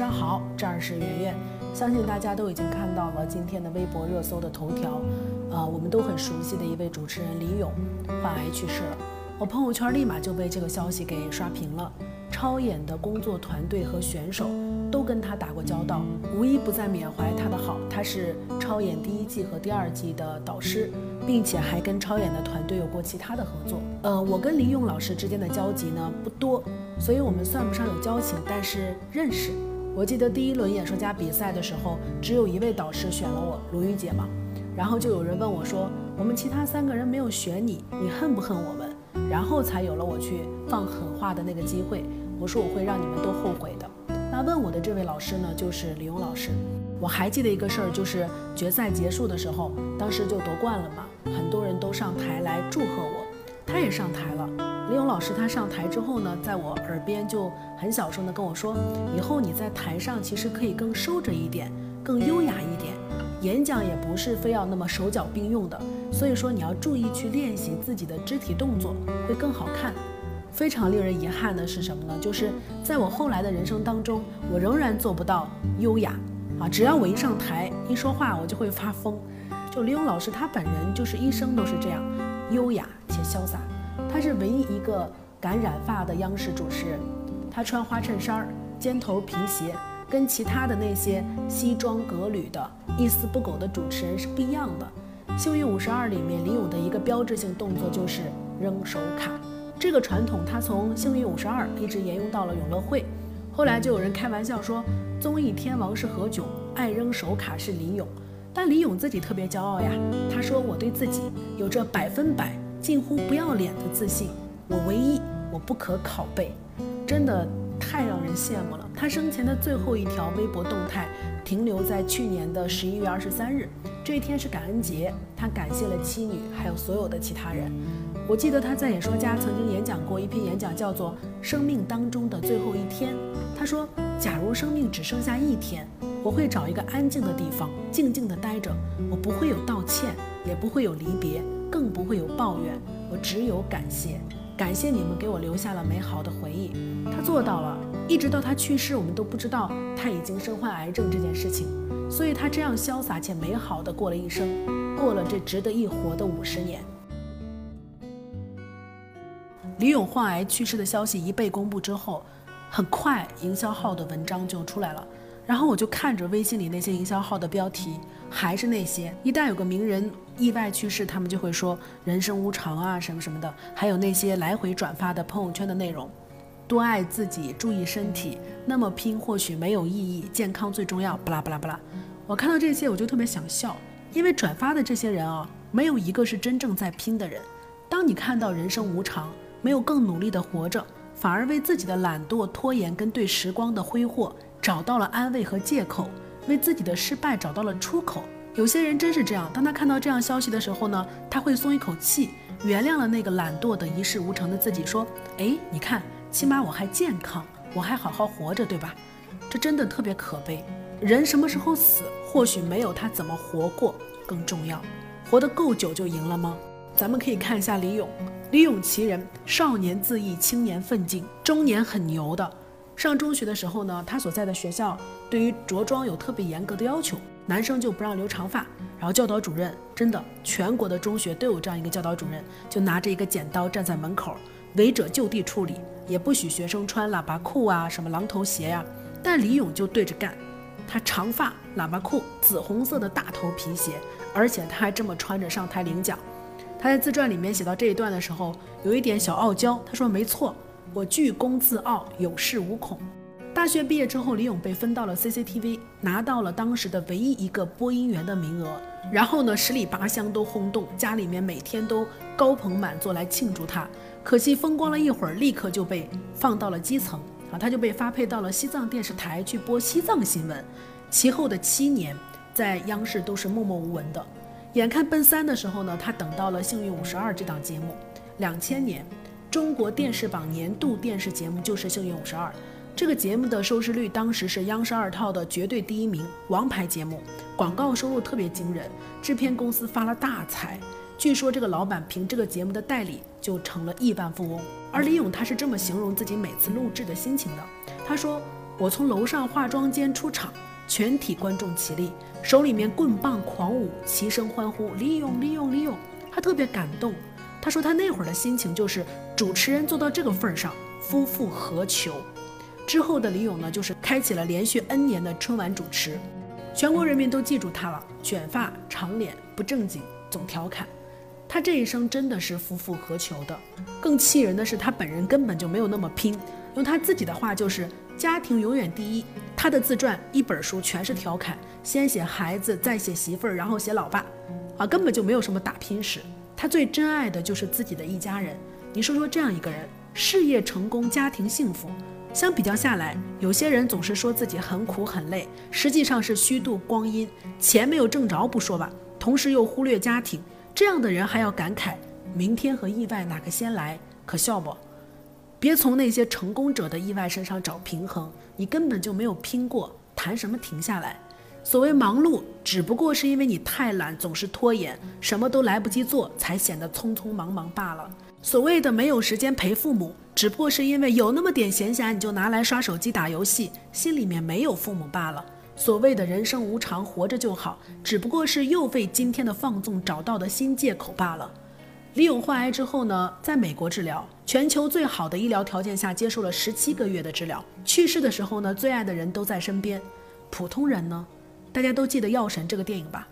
上好，这儿是圆圆。相信大家都已经看到了今天的微博热搜的头条，呃，我们都很熟悉的一位主持人李咏患癌去世了。我朋友圈立马就被这个消息给刷屏了。超演的工作团队和选手都跟他打过交道，无一不在缅怀他的好。他是超演第一季和第二季的导师，并且还跟超演的团队有过其他的合作。呃，我跟李咏老师之间的交集呢不多，所以我们算不上有交情，但是认识。我记得第一轮演说家比赛的时候，只有一位导师选了我，卢玉姐嘛。然后就有人问我说：“我们其他三个人没有选你，你恨不恨我们？”然后才有了我去放狠话的那个机会。我说我会让你们都后悔的。那问我的这位老师呢，就是李勇老师。我还记得一个事儿，就是决赛结束的时候，当时就夺冠了嘛，很多人都上台来祝贺我，他也上台了。李勇老师他上台之后呢，在我耳边就很小声的跟我说，以后你在台上其实可以更收着一点，更优雅一点，演讲也不是非要那么手脚并用的，所以说你要注意去练习自己的肢体动作，会更好看。非常令人遗憾的是什么呢？就是在我后来的人生当中，我仍然做不到优雅啊！只要我一上台一说话，我就会发疯。就李勇老师他本人就是一生都是这样，优雅且潇洒。他是唯一一个敢染发的央视主持人，他穿花衬衫、尖头皮鞋，跟其他的那些西装革履的一丝不苟的主持人是不一样的。《幸运五十二》里面李咏的一个标志性动作就是扔手卡。这个传统，他从《幸运五十二》一直沿用到了《永乐会》，后来就有人开玩笑说，综艺天王是何炅，爱扔手卡是李咏，但李咏自己特别骄傲呀。他说：“我对自己有着百分百、近乎不要脸的自信，我唯一，我不可拷贝。”真的太让人羡慕了。他生前的最后一条微博动态停留在去年的十一月二十三日，这一天是感恩节，他感谢了妻女，还有所有的其他人。我记得他在演说家曾经演讲过一篇演讲，叫做《生命当中的最后一天》。他说：“假如生命只剩下一天，我会找一个安静的地方，静静地待着。我不会有道歉，也不会有离别，更不会有抱怨。我只有感谢，感谢你们给我留下了美好的回忆。”他做到了，一直到他去世，我们都不知道他已经身患癌症这件事情。所以他这样潇洒且美好的过了一生，过了这值得一活的五十年。李咏患癌去世的消息一被公布之后，很快营销号的文章就出来了。然后我就看着微信里那些营销号的标题，还是那些一旦有个名人意外去世，他们就会说人生无常啊什么什么的。还有那些来回转发的朋友圈的内容，多爱自己，注意身体，那么拼或许没有意义，健康最重要。巴拉巴拉巴拉。我看到这些我就特别想笑，因为转发的这些人啊，没有一个是真正在拼的人。当你看到人生无常。没有更努力的活着，反而为自己的懒惰、拖延跟对时光的挥霍找到了安慰和借口，为自己的失败找到了出口。有些人真是这样，当他看到这样消息的时候呢，他会松一口气，原谅了那个懒惰的一事无成的自己，说：“哎，你看，起码我还健康，我还好好活着，对吧？”这真的特别可悲。人什么时候死，或许没有他怎么活过更重要。活得够久就赢了吗？咱们可以看一下李咏。李咏其人，少年自缢，青年奋进，中年很牛的。上中学的时候呢，他所在的学校对于着装有特别严格的要求，男生就不让留长发。然后教导主任真的，全国的中学都有这样一个教导主任，就拿着一个剪刀站在门口，违者就地处理，也不许学生穿喇叭裤啊，什么狼头鞋呀。但李咏就对着干，他长发、喇叭裤、紫红色的大头皮鞋，而且他还这么穿着上台领奖。他在自传里面写到这一段的时候，有一点小傲娇。他说：“没错，我居功自傲，有恃无恐。”大学毕业之后，李咏被分到了 CCTV，拿到了当时的唯一一个播音员的名额。然后呢，十里八乡都轰动，家里面每天都高朋满座来庆祝他。可惜风光了一会儿，立刻就被放到了基层啊，他就被发配到了西藏电视台去播西藏新闻。其后的七年，在央视都是默默无闻的。眼看奔三的时候呢，他等到了《幸运五十二》这档节目。两千年，中国电视榜年度电视节目就是《幸运五十二》。这个节目的收视率当时是央视二套的绝对第一名，王牌节目，广告收入特别惊人，制片公司发了大财。据说这个老板凭这个节目的代理就成了亿万富翁。而李咏他是这么形容自己每次录制的心情的，他说。我从楼上化妆间出场，全体观众起立，手里面棍棒狂舞，齐声欢呼：“李咏，李咏，李咏！”他特别感动。他说他那会儿的心情就是主持人做到这个份儿上，夫复何求？之后的李咏呢，就是开启了连续 N 年的春晚主持，全国人民都记住他了。卷发、长脸、不正经，总调侃。他这一生真的是夫复何求的。更气人的是，他本人根本就没有那么拼。用他自己的话就是：家庭永远第一。他的自传一本书全是调侃，先写孩子，再写媳妇儿，然后写老爸，啊，根本就没有什么打拼史。他最珍爱的就是自己的一家人。你说说这样一个人，事业成功，家庭幸福，相比较下来，有些人总是说自己很苦很累，实际上是虚度光阴，钱没有挣着不说吧，同时又忽略家庭，这样的人还要感慨明天和意外哪个先来，可笑不？别从那些成功者的意外身上找平衡，你根本就没有拼过，谈什么停下来？所谓忙碌，只不过是因为你太懒，总是拖延，什么都来不及做，才显得匆匆忙忙罢了。所谓的没有时间陪父母，只不过是因为有那么点闲暇，你就拿来刷手机打游戏，心里面没有父母罢了。所谓的人生无常，活着就好，只不过是又为今天的放纵找到的新借口罢了。李咏患癌之后呢，在美国治疗，全球最好的医疗条件下接受了十七个月的治疗。去世的时候呢，最爱的人都在身边。普通人呢，大家都记得《药神》这个电影吧？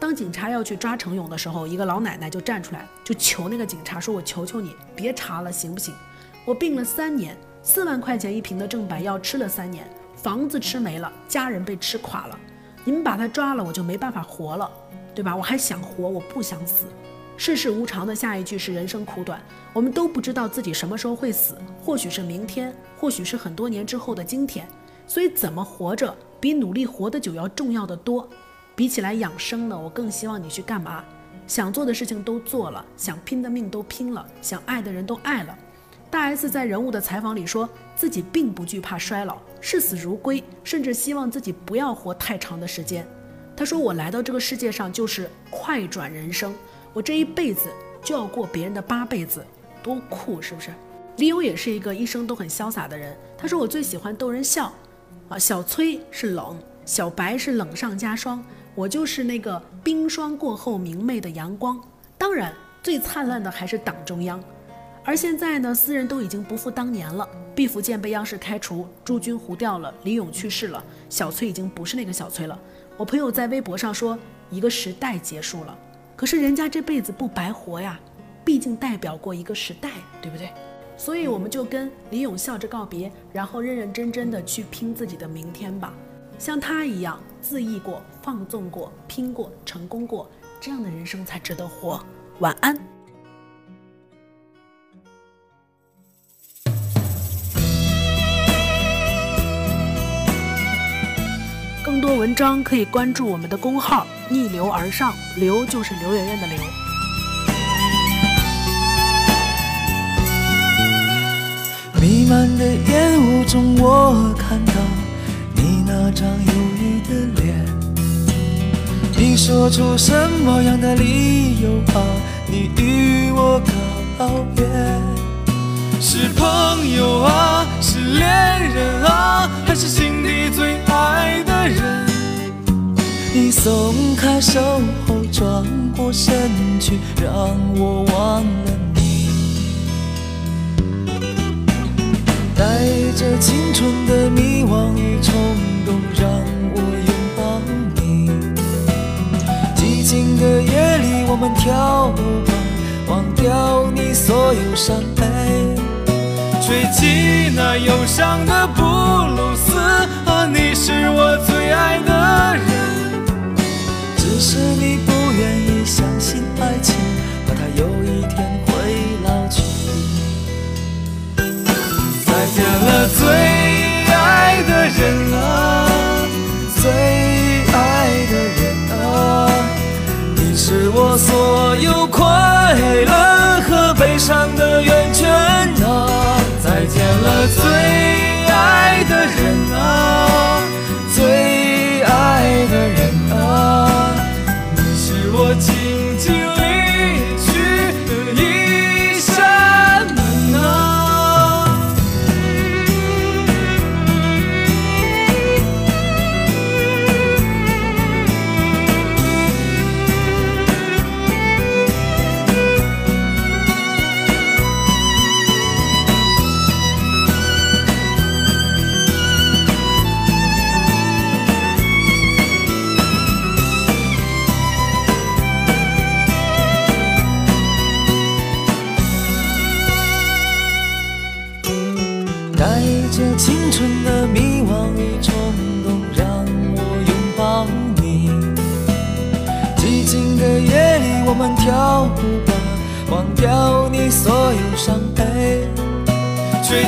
当警察要去抓程勇的时候，一个老奶奶就站出来，就求那个警察说：“我求求你，别查了，行不行？我病了三年，四万块钱一瓶的正版药吃了三年，房子吃没了，家人被吃垮了。你们把他抓了，我就没办法活了，对吧？我还想活，我不想死。”世事无常的下一句是人生苦短，我们都不知道自己什么时候会死，或许是明天，或许是很多年之后的今天。所以怎么活着比努力活得久要重要的多。比起来养生呢，我更希望你去干嘛？想做的事情都做了，想拼的命都拼了，想爱的人都爱了。大 S 在人物的采访里说自己并不惧怕衰老，视死如归，甚至希望自己不要活太长的时间。他说：“我来到这个世界上就是快转人生。”我这一辈子就要过别人的八辈子，多酷是不是？李咏也是一个一生都很潇洒的人。他说我最喜欢逗人笑，啊，小崔是冷，小白是冷上加霜，我就是那个冰霜过后明媚的阳光。当然，最灿烂的还是党中央。而现在呢，私人都已经不复当年了。毕福剑被央视开除，朱军胡掉了，李咏去世了，小崔已经不是那个小崔了。我朋友在微博上说，一个时代结束了。可是人家这辈子不白活呀，毕竟代表过一个时代，对不对？所以我们就跟李勇笑着告别，然后认认真真的去拼自己的明天吧。像他一样自缢过、放纵过、拼过、成功过，这样的人生才值得活。晚安。更多文章可以关注我们的公号。逆流而上，流就是刘媛媛的流。漫的烟雾中，我看到你那张忧郁的脸。你说出什么样的理由啊？你与我告别，是朋友啊，是恋人啊，还是心底最爱的人？你松开手后转过身去，让我忘了带着青春的迷惘与冲动，让我拥抱你。寂静的夜里，我们跳舞吧，忘掉你所有伤悲。吹起那忧伤的布鲁斯，啊，你是我最爱的人。只是你不愿意相信爱情，怕它有一天最爱的人啊，最爱的人啊，你是我所有快乐和悲伤的源泉啊。再见了，最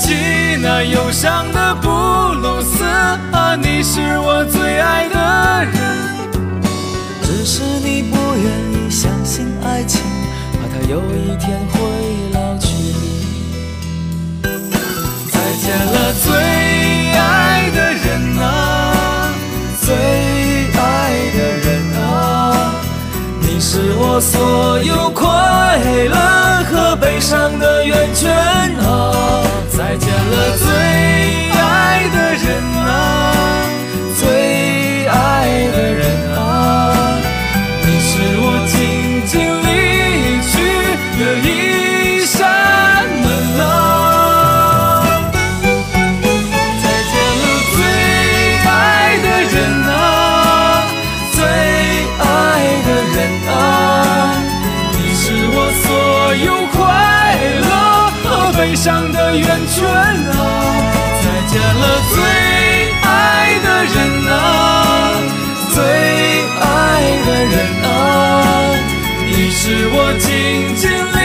起那忧伤的布鲁斯啊，你是我最爱的人。只是你不愿意相信爱情，怕它有一天会老去。再见了，最爱的人啊，最爱的人啊，你是我所有快乐和悲伤的源泉啊。再见了，最爱的人啊，悲伤的圆圈啊，再见了最爱的人啊，最爱的人啊，你是我紧紧。